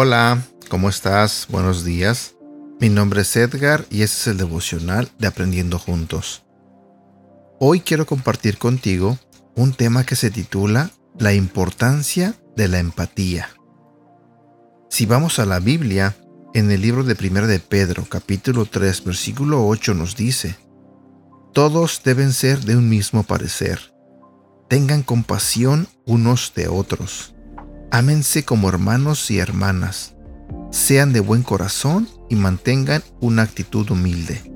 Hola, ¿cómo estás? Buenos días. Mi nombre es Edgar y este es el devocional de Aprendiendo Juntos. Hoy quiero compartir contigo un tema que se titula La importancia de la empatía. Si vamos a la Biblia, en el libro de 1 de Pedro, capítulo 3, versículo 8 nos dice, Todos deben ser de un mismo parecer. Tengan compasión unos de otros. Ámense como hermanos y hermanas. Sean de buen corazón y mantengan una actitud humilde.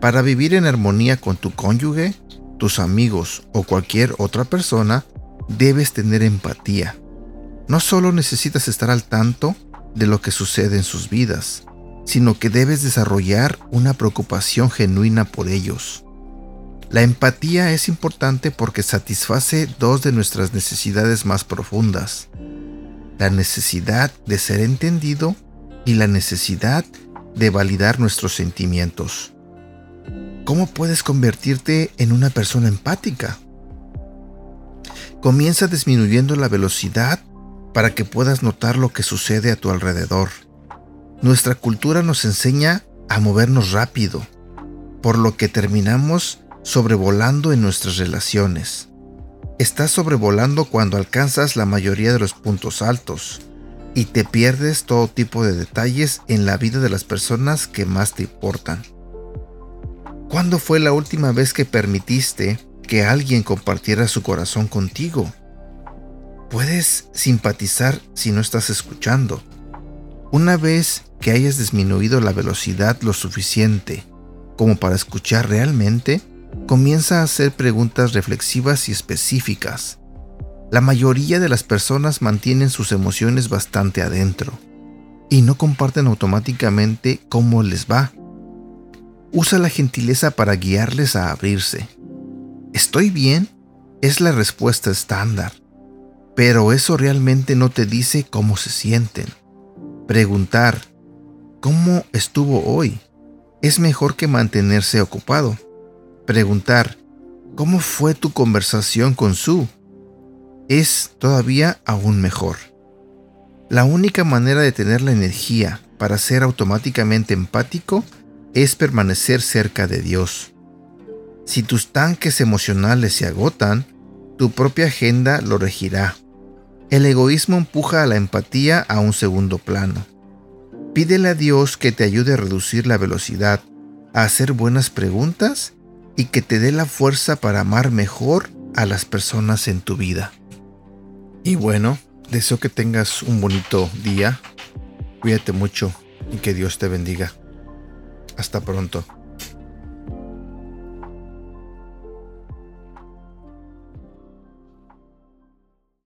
Para vivir en armonía con tu cónyuge, tus amigos o cualquier otra persona, debes tener empatía. No solo necesitas estar al tanto de lo que sucede en sus vidas, sino que debes desarrollar una preocupación genuina por ellos. La empatía es importante porque satisface dos de nuestras necesidades más profundas, la necesidad de ser entendido y la necesidad de validar nuestros sentimientos. ¿Cómo puedes convertirte en una persona empática? Comienza disminuyendo la velocidad para que puedas notar lo que sucede a tu alrededor. Nuestra cultura nos enseña a movernos rápido, por lo que terminamos sobrevolando en nuestras relaciones. Estás sobrevolando cuando alcanzas la mayoría de los puntos altos y te pierdes todo tipo de detalles en la vida de las personas que más te importan. ¿Cuándo fue la última vez que permitiste que alguien compartiera su corazón contigo? Puedes simpatizar si no estás escuchando. Una vez que hayas disminuido la velocidad lo suficiente como para escuchar realmente, comienza a hacer preguntas reflexivas y específicas. La mayoría de las personas mantienen sus emociones bastante adentro y no comparten automáticamente cómo les va. Usa la gentileza para guiarles a abrirse. ¿Estoy bien? Es la respuesta estándar, pero eso realmente no te dice cómo se sienten. Preguntar, ¿cómo estuvo hoy? Es mejor que mantenerse ocupado. Preguntar, ¿cómo fue tu conversación con Sue? Es todavía aún mejor. La única manera de tener la energía para ser automáticamente empático es permanecer cerca de Dios. Si tus tanques emocionales se agotan, tu propia agenda lo regirá. El egoísmo empuja a la empatía a un segundo plano. Pídele a Dios que te ayude a reducir la velocidad, a hacer buenas preguntas y que te dé la fuerza para amar mejor a las personas en tu vida. Y bueno, deseo que tengas un bonito día. Cuídate mucho y que Dios te bendiga. Hasta pronto.